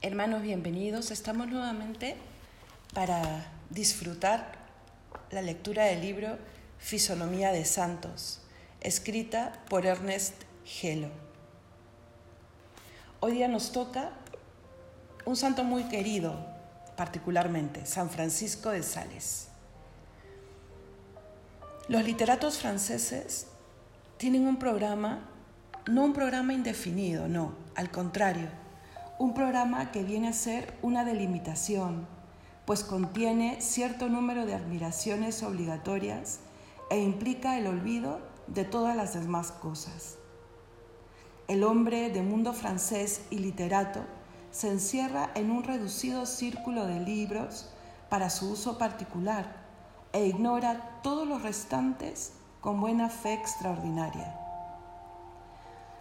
Hermanos, bienvenidos. Estamos nuevamente para disfrutar la lectura del libro Fisonomía de Santos, escrita por Ernest Gelo. Hoy día nos toca un santo muy querido, particularmente, San Francisco de Sales. Los literatos franceses tienen un programa, no un programa indefinido, no, al contrario, un programa que viene a ser una delimitación, pues contiene cierto número de admiraciones obligatorias e implica el olvido de todas las demás cosas. El hombre de mundo francés y literato se encierra en un reducido círculo de libros para su uso particular e ignora todos los restantes con buena fe extraordinaria.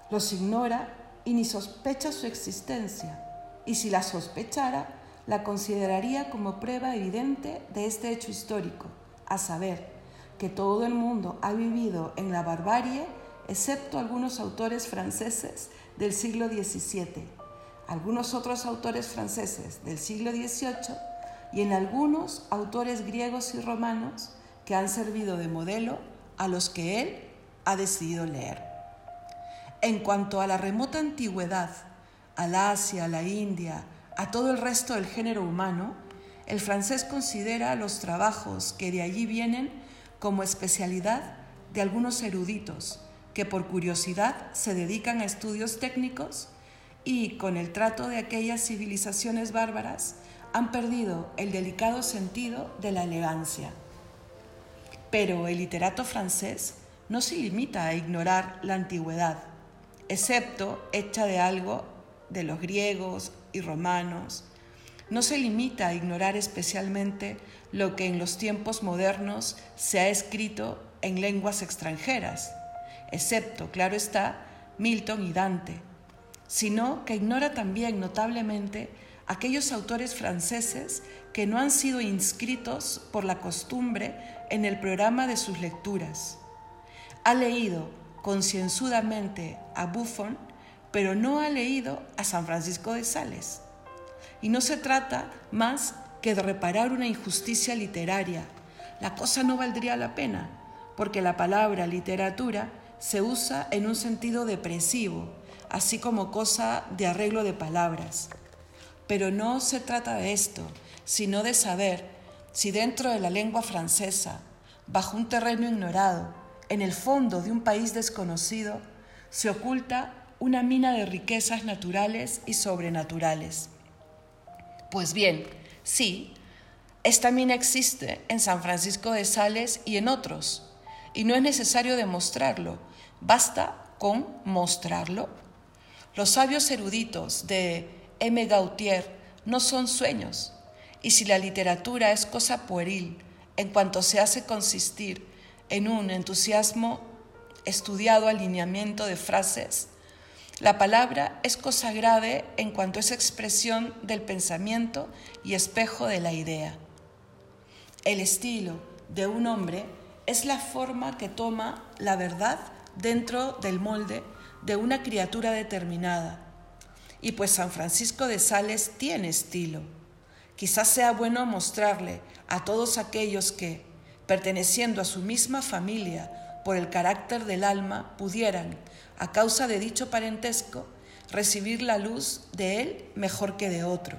Los ignora y ni sospecha su existencia, y si la sospechara, la consideraría como prueba evidente de este hecho histórico, a saber, que todo el mundo ha vivido en la barbarie, excepto algunos autores franceses del siglo XVII, algunos otros autores franceses del siglo XVIII y en algunos autores griegos y romanos que han servido de modelo a los que él ha decidido leer. En cuanto a la remota antigüedad, al Asia, a la India, a todo el resto del género humano, el francés considera los trabajos que de allí vienen como especialidad de algunos eruditos que por curiosidad se dedican a estudios técnicos y con el trato de aquellas civilizaciones bárbaras han perdido el delicado sentido de la elegancia. Pero el literato francés no se limita a ignorar la antigüedad, excepto hecha de algo de los griegos y romanos, no se limita a ignorar especialmente lo que en los tiempos modernos se ha escrito en lenguas extranjeras, excepto, claro está, Milton y Dante, sino que ignora también notablemente aquellos autores franceses que no han sido inscritos por la costumbre en el programa de sus lecturas. Ha leído concienzudamente a Buffon, pero no ha leído a San Francisco de Sales. Y no se trata más que de reparar una injusticia literaria. La cosa no valdría la pena, porque la palabra literatura se usa en un sentido depresivo, así como cosa de arreglo de palabras. Pero no se trata de esto, sino de saber si dentro de la lengua francesa, bajo un terreno ignorado, en el fondo de un país desconocido, se oculta una mina de riquezas naturales y sobrenaturales. Pues bien, sí, esta mina existe en San Francisco de Sales y en otros, y no es necesario demostrarlo, basta con mostrarlo. Los sabios eruditos de M. Gautier no son sueños, y si la literatura es cosa pueril en cuanto se hace consistir en un entusiasmo estudiado alineamiento de frases, la palabra es cosa grave en cuanto es expresión del pensamiento y espejo de la idea. El estilo de un hombre es la forma que toma la verdad dentro del molde de una criatura determinada. Y pues San Francisco de Sales tiene estilo. Quizás sea bueno mostrarle a todos aquellos que, perteneciendo a su misma familia por el carácter del alma, pudieran, a causa de dicho parentesco, recibir la luz de él mejor que de otro.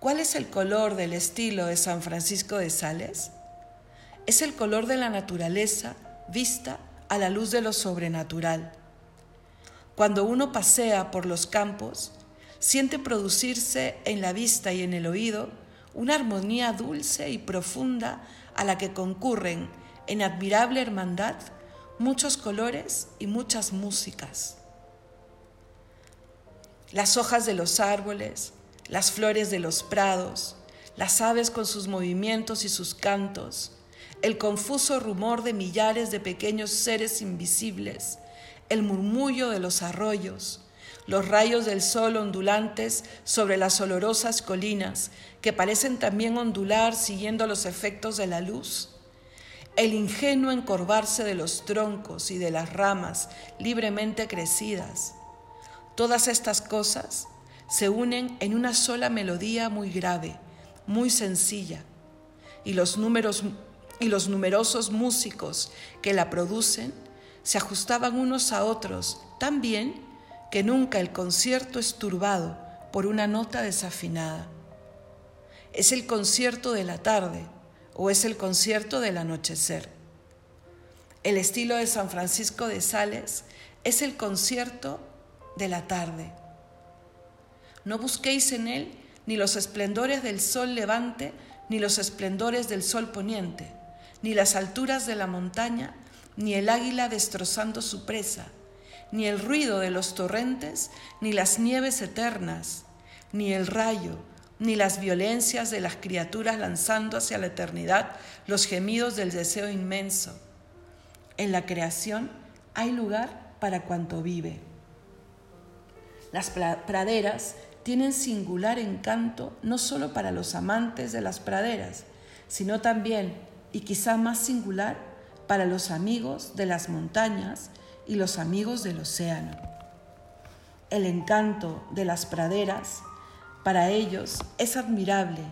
¿Cuál es el color del estilo de San Francisco de Sales? Es el color de la naturaleza vista a la luz de lo sobrenatural. Cuando uno pasea por los campos, siente producirse en la vista y en el oído una armonía dulce y profunda a la que concurren en admirable hermandad muchos colores y muchas músicas. Las hojas de los árboles, las flores de los prados, las aves con sus movimientos y sus cantos, el confuso rumor de millares de pequeños seres invisibles, el murmullo de los arroyos, los rayos del sol ondulantes sobre las olorosas colinas, que parecen también ondular siguiendo los efectos de la luz, el ingenuo encorvarse de los troncos y de las ramas libremente crecidas. Todas estas cosas se unen en una sola melodía muy grave, muy sencilla, y los, números, y los numerosos músicos que la producen se ajustaban unos a otros tan bien que nunca el concierto es turbado por una nota desafinada. Es el concierto de la tarde o es el concierto del anochecer. El estilo de San Francisco de Sales es el concierto de la tarde. No busquéis en él ni los esplendores del sol levante, ni los esplendores del sol poniente, ni las alturas de la montaña, ni el águila destrozando su presa, ni el ruido de los torrentes, ni las nieves eternas, ni el rayo, ni las violencias de las criaturas lanzando hacia la eternidad los gemidos del deseo inmenso. En la creación hay lugar para cuanto vive. Las praderas tienen singular encanto no solo para los amantes de las praderas, sino también, y quizá más singular, para los amigos de las montañas y los amigos del océano. El encanto de las praderas para ellos es admirable,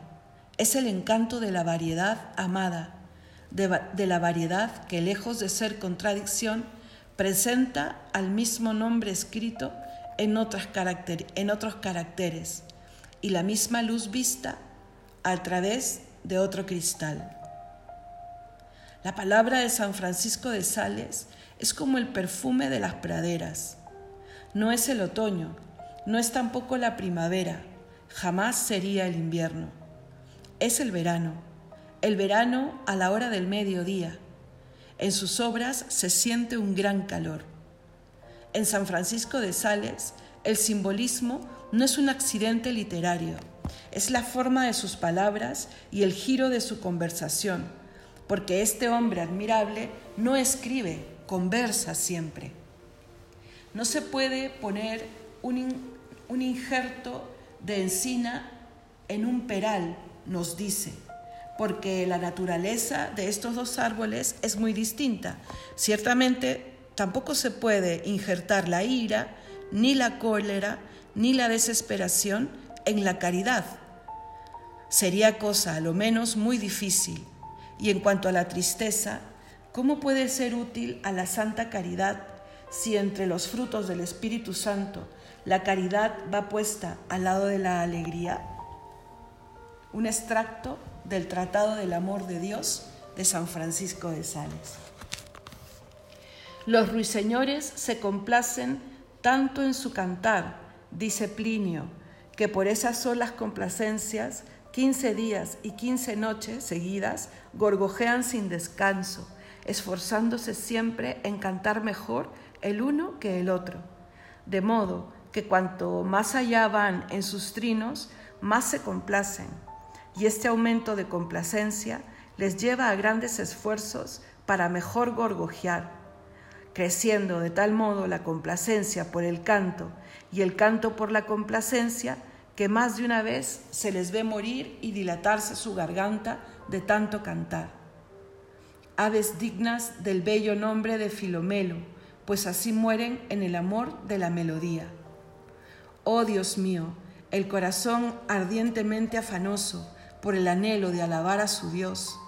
es el encanto de la variedad amada, de, la variedad que lejos de ser contradicción, presenta al mismo nombre escrito en, en otros caracteres y la misma luz vista a través de otro cristal. La palabra de San Francisco de Sales es como el perfume de las praderas. No es el otoño, no es tampoco la primavera, jamás sería el invierno. Es el verano, el verano a la hora del mediodía. En sus obras se siente un gran calor. En San Francisco de Sales, el simbolismo no es un accidente literario, es la forma de sus palabras y el giro de su conversación, porque este hombre admirable no escribe, conversa siempre. No se puede poner un, un injerto de encina en un peral, nos dice, porque la naturaleza de estos dos árboles es muy distinta. Ciertamente tampoco se puede injertar la ira, ni la cólera, ni la desesperación en la caridad. Sería cosa a lo menos muy difícil. Y en cuanto a la tristeza, ¿cómo puede ser útil a la santa caridad si entre los frutos del Espíritu Santo la caridad va puesta al lado de la alegría? Un extracto del Tratado del Amor de Dios de San Francisco de Sales. Los ruiseñores se complacen tanto en su cantar, dice Plinio, que por esas solas complacencias, quince días y quince noches seguidas gorgojean sin descanso, esforzándose siempre en cantar mejor el uno que el otro, de modo que cuanto más allá van en sus trinos, más se complacen, y este aumento de complacencia les lleva a grandes esfuerzos para mejor gorgojear, creciendo de tal modo la complacencia por el canto y el canto por la complacencia que más de una vez se les ve morir y dilatarse su garganta de tanto cantar. Aves dignas del bello nombre de Filomelo, pues así mueren en el amor de la melodía. Oh Dios mío, el corazón ardientemente afanoso por el anhelo de alabar a su Dios,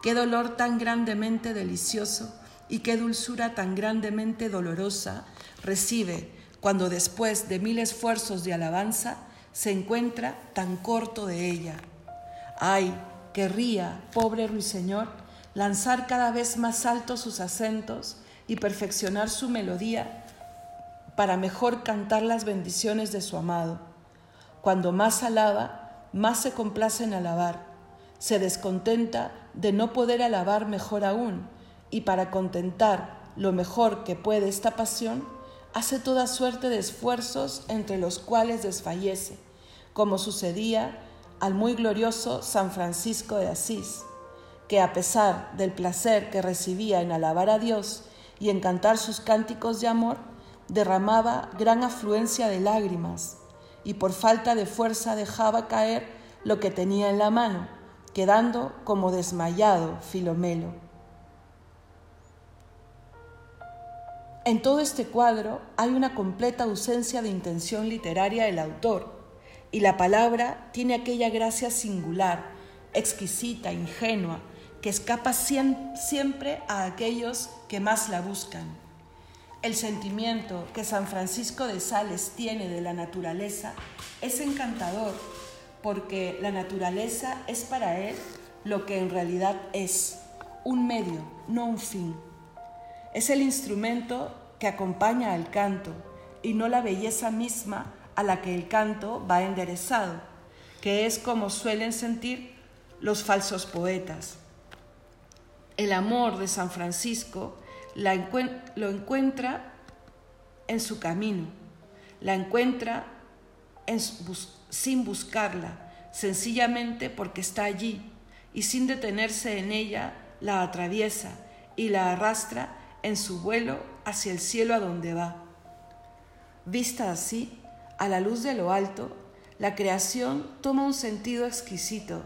qué dolor tan grandemente delicioso y qué dulzura tan grandemente dolorosa recibe cuando después de mil esfuerzos de alabanza se encuentra tan corto de ella. Ay, querría, pobre ruiseñor, lanzar cada vez más altos sus acentos y perfeccionar su melodía para mejor cantar las bendiciones de su amado. Cuando más alaba, más se complace en alabar. Se descontenta de no poder alabar mejor aún, y para contentar lo mejor que puede esta pasión, hace toda suerte de esfuerzos entre los cuales desfallece, como sucedía al muy glorioso San Francisco de Asís, que a pesar del placer que recibía en alabar a Dios y en cantar sus cánticos de amor, derramaba gran afluencia de lágrimas y por falta de fuerza dejaba caer lo que tenía en la mano, quedando como desmayado Filomelo. En todo este cuadro hay una completa ausencia de intención literaria del autor, y la palabra tiene aquella gracia singular, exquisita, ingenua, que escapa siempre a aquellos que más la buscan. El sentimiento que San Francisco de Sales tiene de la naturaleza es encantador porque la naturaleza es para él lo que en realidad es, un medio, no un fin. Es el instrumento que acompaña al canto y no la belleza misma a la que el canto va enderezado, que es como suelen sentir los falsos poetas. El amor de San Francisco lo encuentra en su camino, la encuentra sin buscarla, sencillamente porque está allí y sin detenerse en ella la atraviesa y la arrastra en su vuelo hacia el cielo a donde va. Vista así, a la luz de lo alto, la creación toma un sentido exquisito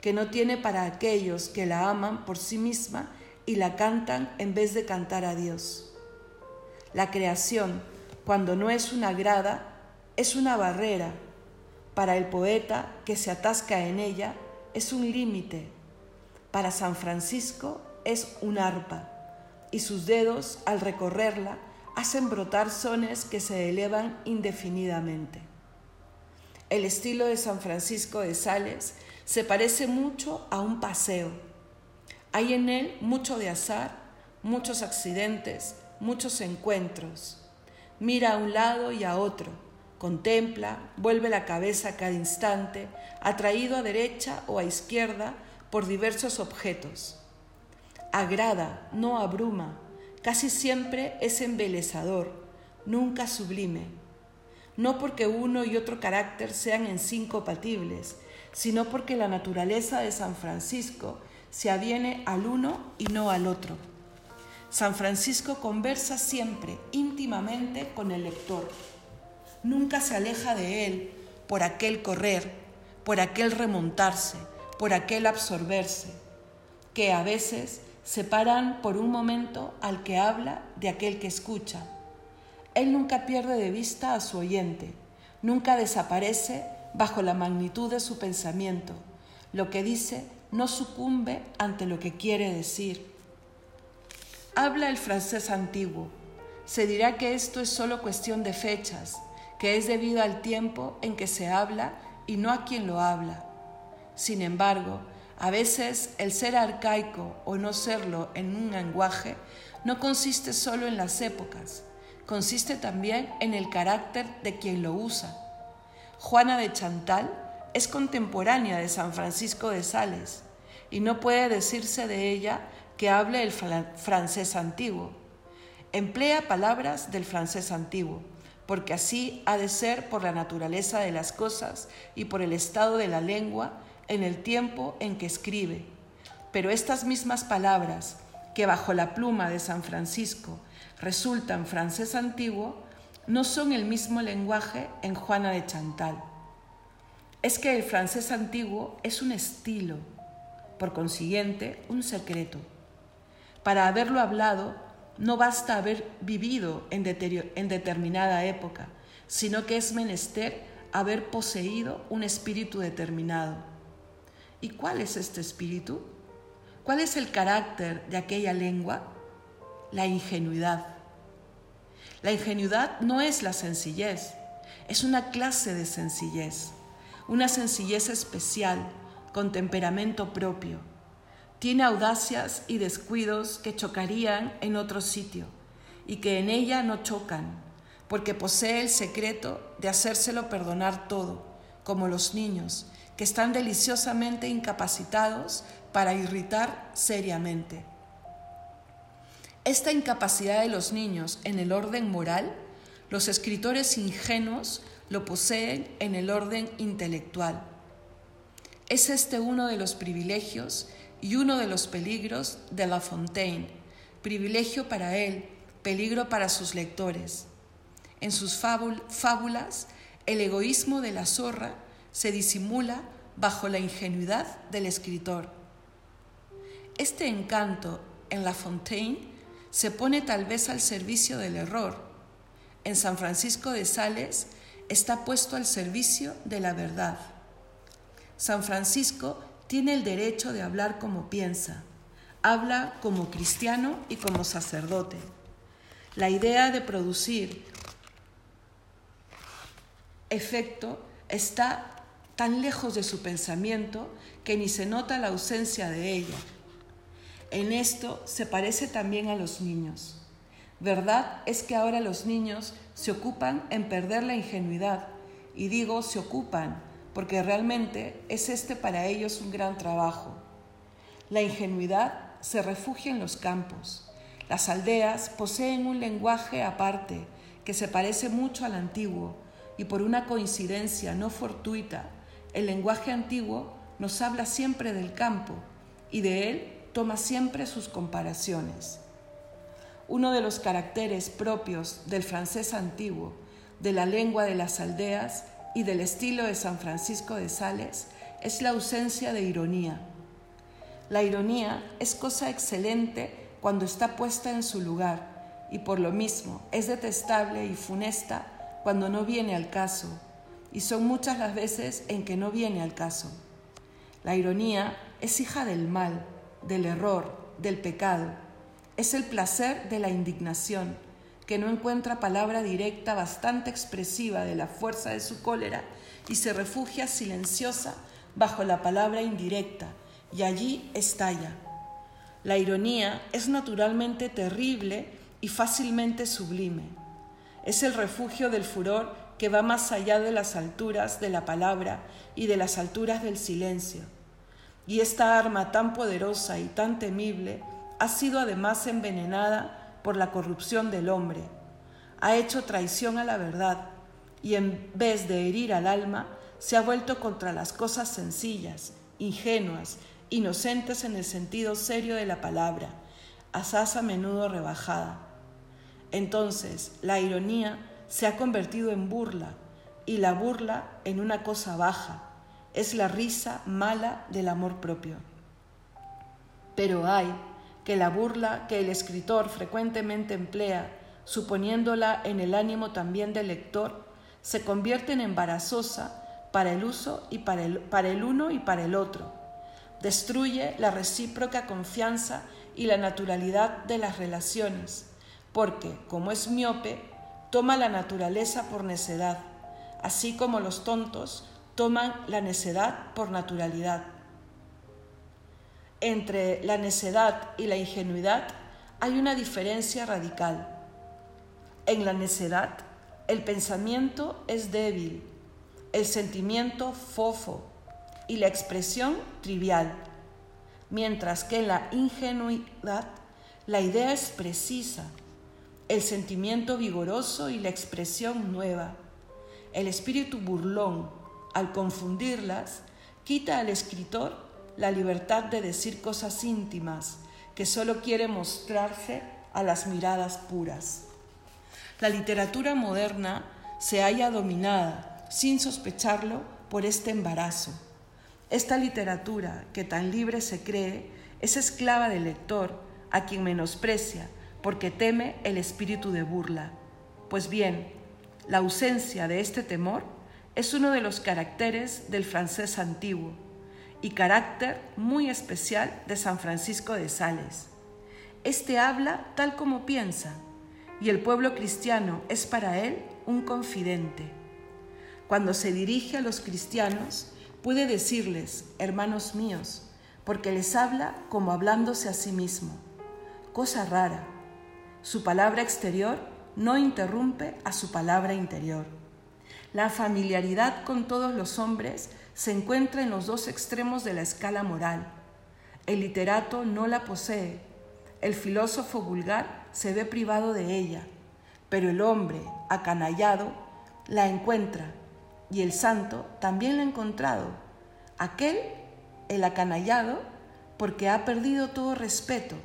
que no tiene para aquellos que la aman por sí misma y la cantan en vez de cantar a Dios. La creación, cuando no es una grada, es una barrera. Para el poeta que se atasca en ella, es un límite. Para San Francisco es un arpa, y sus dedos, al recorrerla, hacen brotar sones que se elevan indefinidamente. El estilo de San Francisco de Sales se parece mucho a un paseo. Hay en él mucho de azar, muchos accidentes, muchos encuentros. Mira a un lado y a otro, contempla, vuelve la cabeza cada instante, atraído a derecha o a izquierda por diversos objetos. Agrada, no abruma, casi siempre es embelezador, nunca sublime. No porque uno y otro carácter sean incompatibles, sino porque la naturaleza de San Francisco se aviene al uno y no al otro. San Francisco conversa siempre íntimamente con el lector. Nunca se aleja de él por aquel correr, por aquel remontarse, por aquel absorberse, que a veces separan por un momento al que habla de aquel que escucha. Él nunca pierde de vista a su oyente, nunca desaparece bajo la magnitud de su pensamiento. Lo que dice no sucumbe ante lo que quiere decir. Habla el francés antiguo. Se dirá que esto es solo cuestión de fechas, que es debido al tiempo en que se habla y no a quien lo habla. Sin embargo, a veces el ser arcaico o no serlo en un lenguaje no consiste solo en las épocas, consiste también en el carácter de quien lo usa. Juana de Chantal es contemporánea de San Francisco de Sales y no puede decirse de ella que hable el francés antiguo. Emplea palabras del francés antiguo, porque así ha de ser por la naturaleza de las cosas y por el estado de la lengua en el tiempo en que escribe. Pero estas mismas palabras, que bajo la pluma de San Francisco resultan francés antiguo, no son el mismo lenguaje en Juana de Chantal. Es que el francés antiguo es un estilo, por consiguiente, un secreto. Para haberlo hablado, no basta haber vivido en, en determinada época, sino que es menester haber poseído un espíritu determinado. ¿Y cuál es este espíritu? ¿Cuál es el carácter de aquella lengua? La ingenuidad. La ingenuidad no es la sencillez, es una clase de sencillez, una sencillez especial, con temperamento propio. Tiene audacias y descuidos que chocarían en otro sitio y que en ella no chocan, porque posee el secreto de hacérselo perdonar todo, como los niños, que están deliciosamente incapacitados para irritar seriamente. Esta incapacidad de los niños en el orden moral, los escritores ingenuos lo poseen en el orden intelectual. Es este uno de los privilegios y uno de los peligros de La Fontaine, privilegio para él, peligro para sus lectores. En sus fábulas, el egoísmo de la zorra se disimula bajo la ingenuidad del escritor. Este encanto en La Fontaine se pone tal vez al servicio del error. En San Francisco de Sales, está puesto al servicio de la verdad. San Francisco tiene el derecho de hablar como piensa. Habla como cristiano y como sacerdote. La idea de producir efecto está tan lejos de su pensamiento que ni se nota la ausencia de ella. En esto se parece también a los niños. Verdad es que ahora los niños se ocupan en perder la ingenuidad, y digo se ocupan porque realmente es este para ellos un gran trabajo. La ingenuidad se refugia en los campos. Las aldeas poseen un lenguaje aparte que se parece mucho al antiguo y por una coincidencia no fortuita, el lenguaje antiguo nos habla siempre del campo y de él toma siempre sus comparaciones. Uno de los caracteres propios del francés antiguo, de la lengua de las aldeas y del estilo de San Francisco de Sales es la ausencia de ironía. La ironía es cosa excelente cuando está puesta en su lugar y por lo mismo es detestable y funesta cuando no viene al caso, y son muchas las veces en que no viene al caso. La ironía es hija del mal, del error, del pecado. Es el placer de la indignación, que no encuentra palabra directa bastante expresiva de la fuerza de su cólera y se refugia silenciosa bajo la palabra indirecta, y allí estalla. La ironía es naturalmente terrible y fácilmente sublime. Es el refugio del furor que va más allá de las alturas de la palabra y de las alturas del silencio y esta arma tan poderosa y tan temible ha sido además envenenada por la corrupción del hombre. Ha hecho traición a la verdad y en vez de herir al alma, se ha vuelto contra las cosas sencillas, ingenuas, inocentes en el sentido serio de la palabra, asaz a menudo rebajada. Entonces, la ironía se ha convertido en burla y la burla en una cosa baja, es la risa mala del amor propio. Pero hay que la burla que el escritor frecuentemente emplea, suponiéndola en el ánimo también del lector, se convierte en embarazosa para el uso y para el, para el uno y para el otro. Destruye la recíproca confianza y la naturalidad de las relaciones, porque, como es miope, toma la naturaleza por necedad, así como los tontos toman la necedad por naturalidad. Entre la necedad y la ingenuidad hay una diferencia radical. En la necedad, el pensamiento es débil, el sentimiento fofo y la expresión trivial, mientras que en la ingenuidad la idea es precisa, el sentimiento vigoroso y la expresión nueva, el espíritu burlón al confundirlas, quita al escritor la libertad de decir cosas íntimas que solo quiere mostrarse a las miradas puras. La literatura moderna se halla dominada, sin sospecharlo, por este embarazo. Esta literatura, que tan libre se cree, es esclava del lector, a quien menosprecia, porque teme el espíritu de burla. Pues bien, la ausencia de este temor es uno de los caracteres del francés antiguo y carácter muy especial de San Francisco de Sales. Este habla tal como piensa y el pueblo cristiano es para él un confidente. Cuando se dirige a los cristianos, puede decirles, hermanos míos, porque les habla como hablándose a sí mismo. Cosa rara, su palabra exterior no interrumpe a su palabra interior. La familiaridad con todos los hombres se encuentra en los dos extremos de la escala moral. El literato no la posee, el filósofo vulgar se ve privado de ella, pero el hombre acanallado la encuentra y el santo también la ha encontrado. Aquel, el acanallado, porque ha perdido todo respeto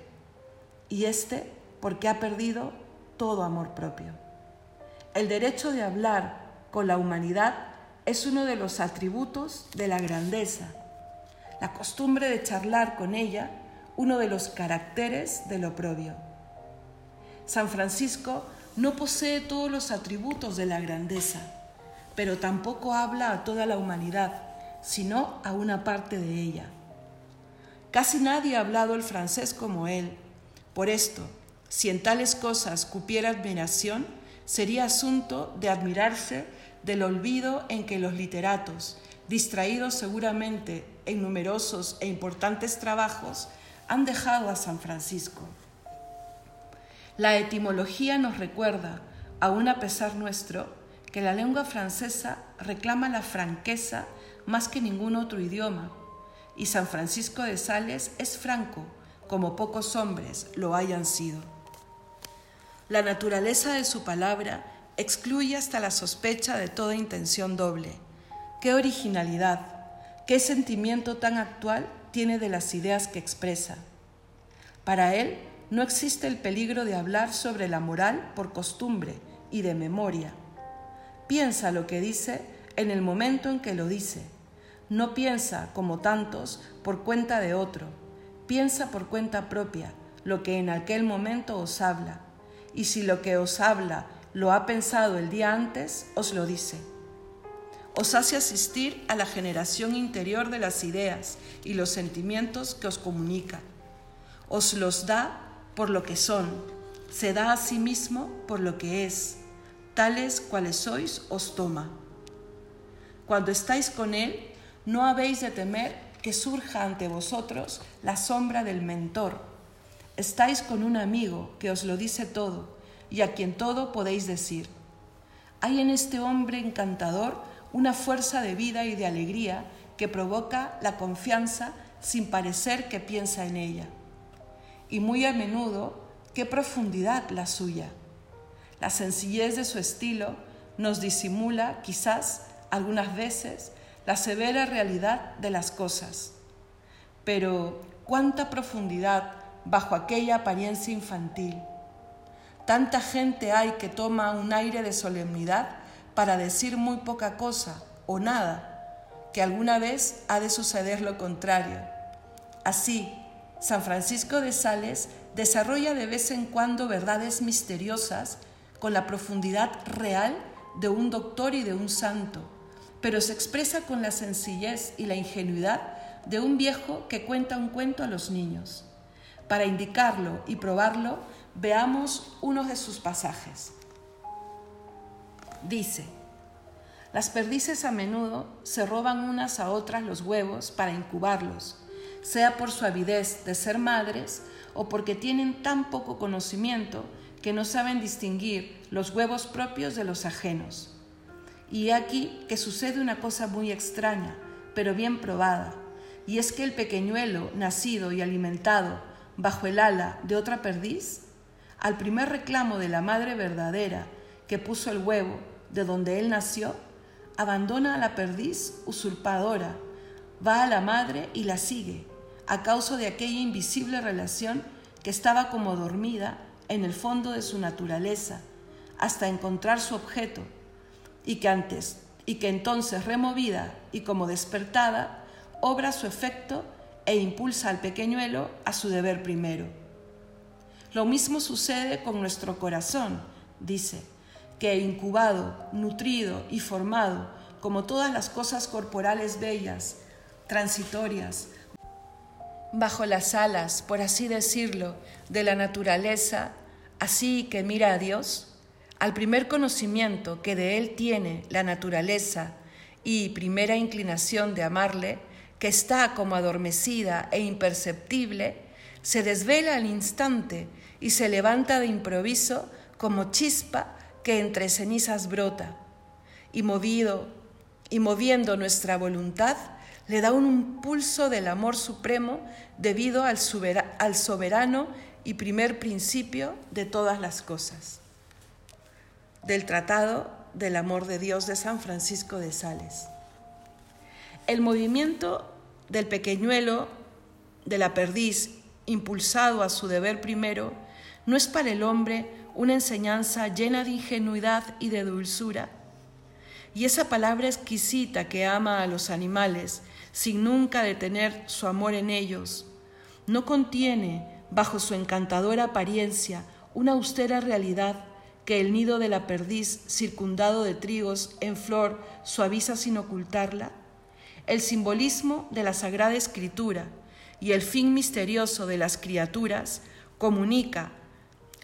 y este porque ha perdido todo amor propio. El derecho de hablar con la humanidad es uno de los atributos de la grandeza. La costumbre de charlar con ella, uno de los caracteres del oprobio. San Francisco no posee todos los atributos de la grandeza, pero tampoco habla a toda la humanidad, sino a una parte de ella. Casi nadie ha hablado el francés como él. Por esto, si en tales cosas cupiera admiración, sería asunto de admirarse del olvido en que los literatos, distraídos seguramente en numerosos e importantes trabajos, han dejado a San Francisco. La etimología nos recuerda, aun a pesar nuestro, que la lengua francesa reclama la franqueza más que ningún otro idioma, y San Francisco de Sales es franco, como pocos hombres lo hayan sido. La naturaleza de su palabra excluye hasta la sospecha de toda intención doble. Qué originalidad, qué sentimiento tan actual tiene de las ideas que expresa. Para él no existe el peligro de hablar sobre la moral por costumbre y de memoria. Piensa lo que dice en el momento en que lo dice. No piensa, como tantos, por cuenta de otro. Piensa por cuenta propia lo que en aquel momento os habla. Y si lo que os habla lo ha pensado el día antes, os lo dice. Os hace asistir a la generación interior de las ideas y los sentimientos que os comunica. Os los da por lo que son, se da a sí mismo por lo que es, tales cuales sois os toma. Cuando estáis con Él, no habéis de temer que surja ante vosotros la sombra del mentor. Estáis con un amigo que os lo dice todo y a quien todo podéis decir. Hay en este hombre encantador una fuerza de vida y de alegría que provoca la confianza sin parecer que piensa en ella. Y muy a menudo, qué profundidad la suya. La sencillez de su estilo nos disimula, quizás, algunas veces, la severa realidad de las cosas. Pero cuánta profundidad bajo aquella apariencia infantil Tanta gente hay que toma un aire de solemnidad para decir muy poca cosa o nada, que alguna vez ha de suceder lo contrario. Así, San Francisco de Sales desarrolla de vez en cuando verdades misteriosas con la profundidad real de un doctor y de un santo, pero se expresa con la sencillez y la ingenuidad de un viejo que cuenta un cuento a los niños. Para indicarlo y probarlo, Veamos uno de sus pasajes. Dice, las perdices a menudo se roban unas a otras los huevos para incubarlos, sea por su avidez de ser madres o porque tienen tan poco conocimiento que no saben distinguir los huevos propios de los ajenos. Y aquí que sucede una cosa muy extraña, pero bien probada, y es que el pequeñuelo, nacido y alimentado bajo el ala de otra perdiz, al primer reclamo de la madre verdadera que puso el huevo de donde él nació, abandona a la perdiz usurpadora, va a la madre y la sigue, a causa de aquella invisible relación que estaba como dormida en el fondo de su naturaleza, hasta encontrar su objeto, y que antes, y que entonces removida y como despertada, obra su efecto e impulsa al pequeñuelo a su deber primero. Lo mismo sucede con nuestro corazón, dice, que incubado, nutrido y formado, como todas las cosas corporales bellas, transitorias, bajo las alas, por así decirlo, de la naturaleza, así que mira a Dios, al primer conocimiento que de Él tiene la naturaleza y primera inclinación de amarle, que está como adormecida e imperceptible, se desvela al instante y se levanta de improviso como chispa que entre cenizas brota, y movido y moviendo nuestra voluntad, le da un impulso del amor supremo debido al, al soberano y primer principio de todas las cosas. Del Tratado del Amor de Dios de San Francisco de Sales. El movimiento del pequeñuelo de la perdiz, impulsado a su deber primero, ¿No es para el hombre una enseñanza llena de ingenuidad y de dulzura? Y esa palabra exquisita que ama a los animales, sin nunca detener su amor en ellos, ¿no contiene, bajo su encantadora apariencia, una austera realidad que el nido de la perdiz circundado de trigos en flor suaviza sin ocultarla? El simbolismo de la Sagrada Escritura y el fin misterioso de las criaturas comunica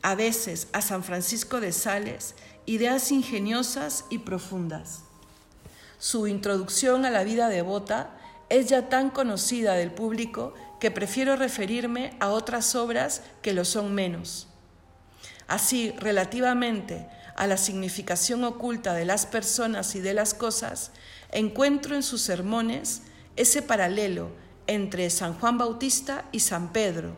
a veces a San Francisco de Sales ideas ingeniosas y profundas. Su introducción a la vida devota es ya tan conocida del público que prefiero referirme a otras obras que lo son menos. Así, relativamente a la significación oculta de las personas y de las cosas, encuentro en sus sermones ese paralelo entre San Juan Bautista y San Pedro,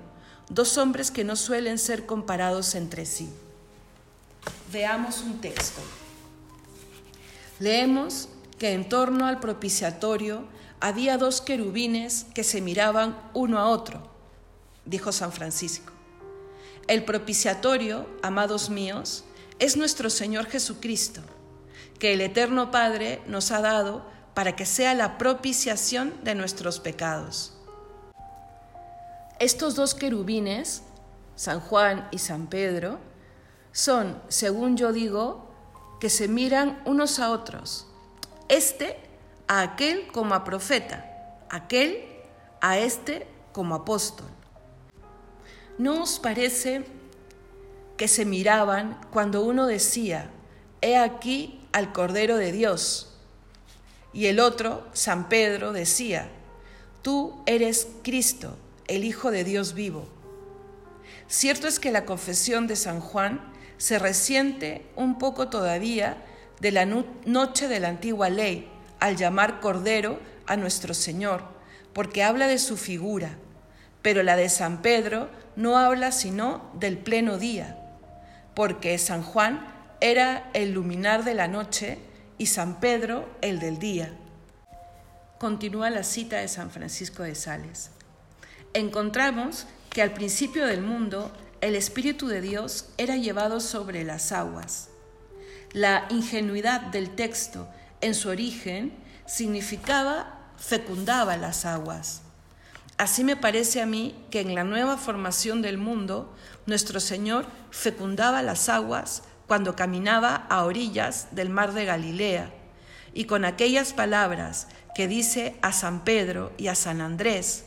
dos hombres que no suelen ser comparados entre sí. Veamos un texto. Leemos que en torno al propiciatorio había dos querubines que se miraban uno a otro, dijo San Francisco. El propiciatorio, amados míos, es nuestro Señor Jesucristo, que el Eterno Padre nos ha dado para que sea la propiciación de nuestros pecados. Estos dos querubines, San Juan y San Pedro, son, según yo digo, que se miran unos a otros. Este a aquel como a profeta, aquel a este como apóstol. ¿No os parece que se miraban cuando uno decía, He aquí al Cordero de Dios? Y el otro, San Pedro, decía, Tú eres Cristo, el Hijo de Dios vivo. Cierto es que la confesión de San Juan se resiente un poco todavía de la noche de la antigua ley al llamar Cordero a nuestro Señor, porque habla de su figura, pero la de San Pedro no habla sino del pleno día, porque San Juan era el luminar de la noche y San Pedro el del día. Continúa la cita de San Francisco de Sales. Encontramos que al principio del mundo el Espíritu de Dios era llevado sobre las aguas. La ingenuidad del texto en su origen significaba fecundaba las aguas. Así me parece a mí que en la nueva formación del mundo, nuestro Señor fecundaba las aguas cuando caminaba a orillas del mar de Galilea, y con aquellas palabras que dice a San Pedro y a San Andrés,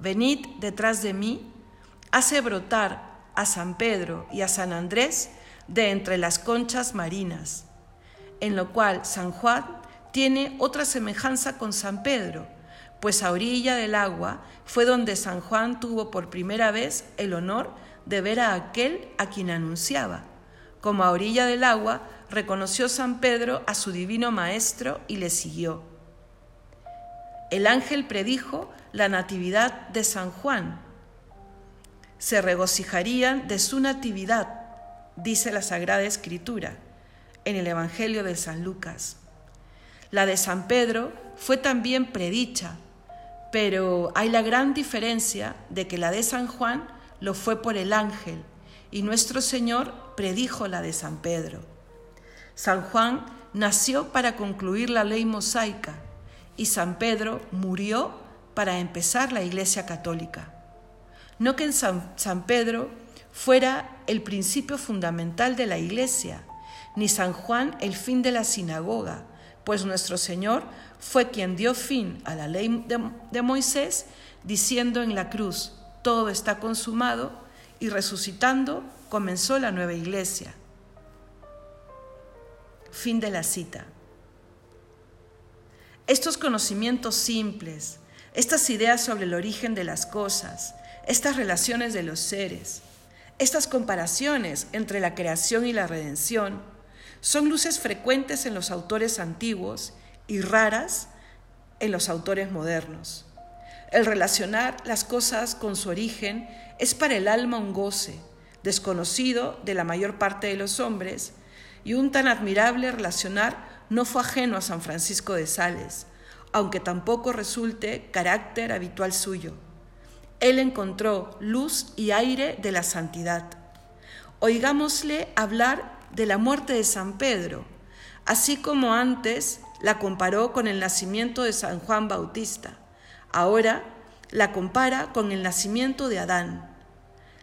venid detrás de mí, hace brotar a San Pedro y a San Andrés de entre las conchas marinas, en lo cual San Juan tiene otra semejanza con San Pedro, pues a orilla del agua fue donde San Juan tuvo por primera vez el honor de ver a aquel a quien anunciaba. Como a orilla del agua, reconoció San Pedro a su divino Maestro y le siguió. El ángel predijo la natividad de San Juan. Se regocijarían de su natividad, dice la Sagrada Escritura en el Evangelio de San Lucas. La de San Pedro fue también predicha, pero hay la gran diferencia de que la de San Juan lo fue por el ángel y nuestro Señor predijo la de San Pedro. San Juan nació para concluir la ley mosaica y San Pedro murió para empezar la Iglesia Católica. No que en San, Pedro fuera el principio fundamental de la Iglesia, ni San Juan el fin de la sinagoga, pues nuestro Señor fue quien dio fin a la ley de, Moisés, diciendo en la cruz, todo está consumado, y resucitando comenzó la nueva iglesia. Fin de la cita. Estos conocimientos simples, estas ideas sobre el origen de las cosas, estas relaciones de los seres, estas comparaciones entre la creación y la redención, son luces frecuentes en los autores antiguos y raras en los autores modernos. El relacionar las cosas con su origen es para el alma un goce, desconocido de la mayor parte de los hombres, y un tan admirable relacionar no fue ajeno a San Francisco de Sales, aunque tampoco resulte carácter habitual suyo. Él encontró luz y aire de la santidad. Oigámosle hablar de la muerte de San Pedro, así como antes la comparó con el nacimiento de San Juan Bautista. Ahora la compara con el nacimiento de Adán.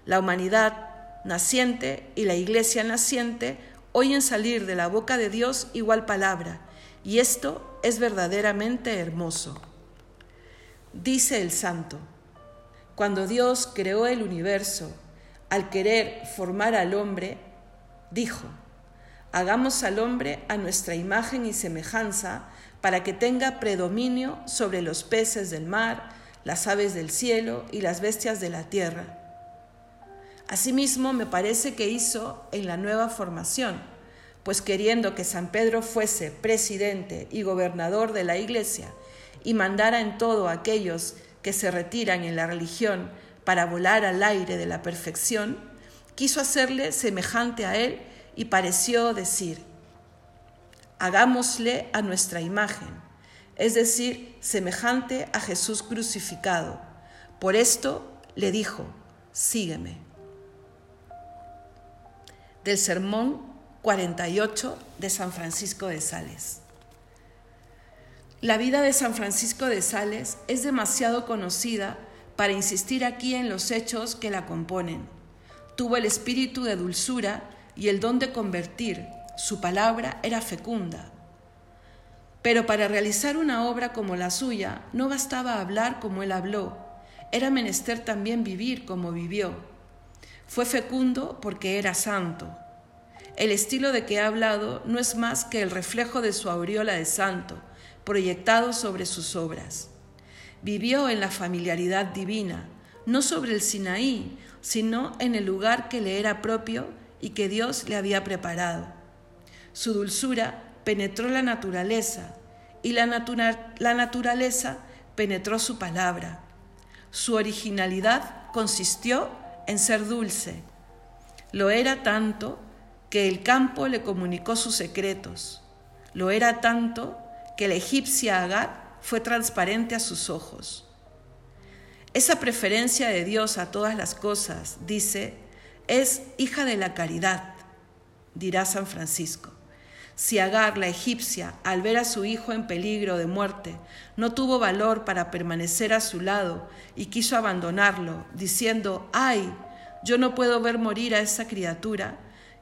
La humanidad naciente y la iglesia naciente oyen salir de la boca de Dios igual palabra, y esto es verdaderamente hermoso. Dice el santo, cuando Dios creó el universo, al querer formar al hombre, dijo, hagamos al hombre a nuestra imagen y semejanza para que tenga predominio sobre los peces del mar, las aves del cielo y las bestias de la tierra. Asimismo, me parece que hizo en la nueva formación, pues queriendo que San Pedro fuese presidente y gobernador de la Iglesia y mandara en todo a aquellos que se retiran en la religión para volar al aire de la perfección, quiso hacerle semejante a él y pareció decir, hagámosle a nuestra imagen, es decir, semejante a Jesús crucificado. Por esto le dijo, sígueme. Del sermón 48 de San Francisco de Sales. La vida de San Francisco de Sales es demasiado conocida para insistir aquí en los hechos que la componen. Tuvo el espíritu de dulzura y el don de convertir, su palabra era fecunda. Pero para realizar una obra como la suya no bastaba hablar como él habló, era menester también vivir como vivió. Fue fecundo porque era santo. El estilo de que ha hablado no es más que el reflejo de su aureola de santo, proyectado sobre sus obras. Vivió en la familiaridad divina, no sobre el Sinaí, sino en el lugar que le era propio y que Dios le había preparado. Su dulzura penetró la naturaleza y la, la naturaleza penetró su palabra. Su originalidad consistió en ser dulce. Lo era tanto que el campo le comunicó sus secretos. Lo era tanto que la egipcia Agar fue transparente a sus ojos. Esa preferencia de Dios a todas las cosas, dice, es hija de la caridad, dirá San Francisco. Si Agar, la egipcia, al ver a su hijo en peligro de muerte, no tuvo valor para permanecer a su lado y quiso abandonarlo, diciendo, ay, yo no puedo ver morir a esa criatura,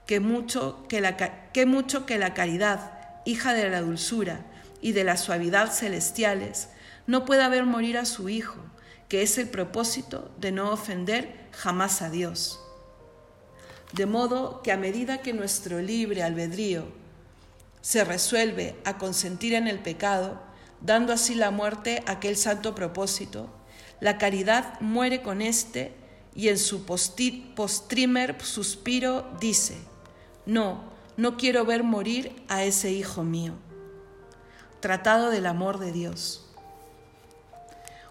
que mucho que la, mucho que la caridad, hija de la dulzura y de la suavidad celestiales, no pueda ver morir a su hijo, que es el propósito de no ofender jamás a Dios. De modo que a medida que nuestro libre albedrío se resuelve a consentir en el pecado, dando así la muerte a aquel santo propósito, la caridad muere con éste y en su postrimer suspiro dice, no, no quiero ver morir a ese hijo mío. Tratado del amor de Dios.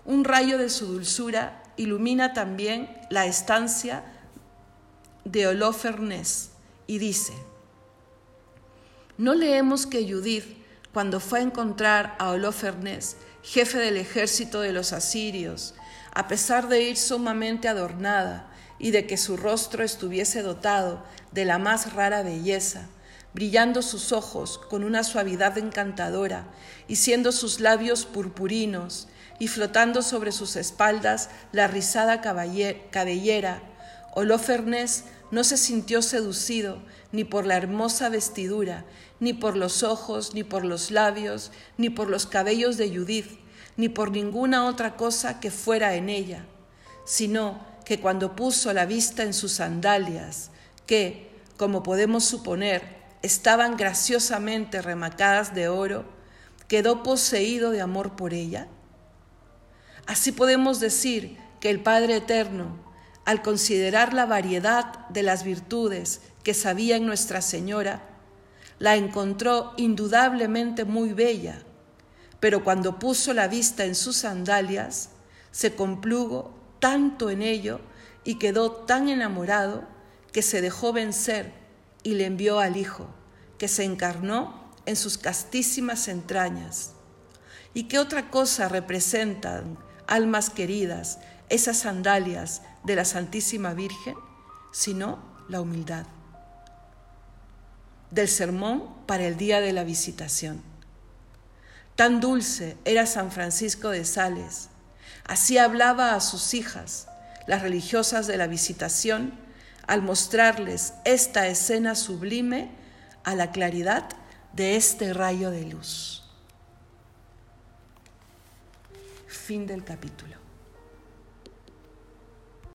Un rayo de su dulzura ilumina también la estancia de Holofernes y dice, no leemos que Judith, cuando fue a encontrar a Holofernes, jefe del ejército de los asirios, a pesar de ir sumamente adornada y de que su rostro estuviese dotado de la más rara belleza, brillando sus ojos con una suavidad encantadora y siendo sus labios purpurinos y flotando sobre sus espaldas la rizada cabellera, Holofernes no se sintió seducido ni por la hermosa vestidura, ni por los ojos, ni por los labios, ni por los cabellos de Judith, ni por ninguna otra cosa que fuera en ella, sino que cuando puso la vista en sus sandalias, que, como podemos suponer, estaban graciosamente remacadas de oro, quedó poseído de amor por ella? Así podemos decir que el Padre Eterno, al considerar la variedad de las virtudes que sabía en Nuestra Señora, la encontró indudablemente muy bella, pero cuando puso la vista en sus sandalias, se complugo tanto en ello y quedó tan enamorado que se dejó vencer y le envió al Hijo, que se encarnó en sus castísimas entrañas. ¿Y qué otra cosa representan, almas queridas, esas sandalias de la Santísima Virgen, sino la humildad? del sermón para el día de la visitación. Tan dulce era San Francisco de Sales. Así hablaba a sus hijas, las religiosas de la visitación, al mostrarles esta escena sublime a la claridad de este rayo de luz. Fin del capítulo.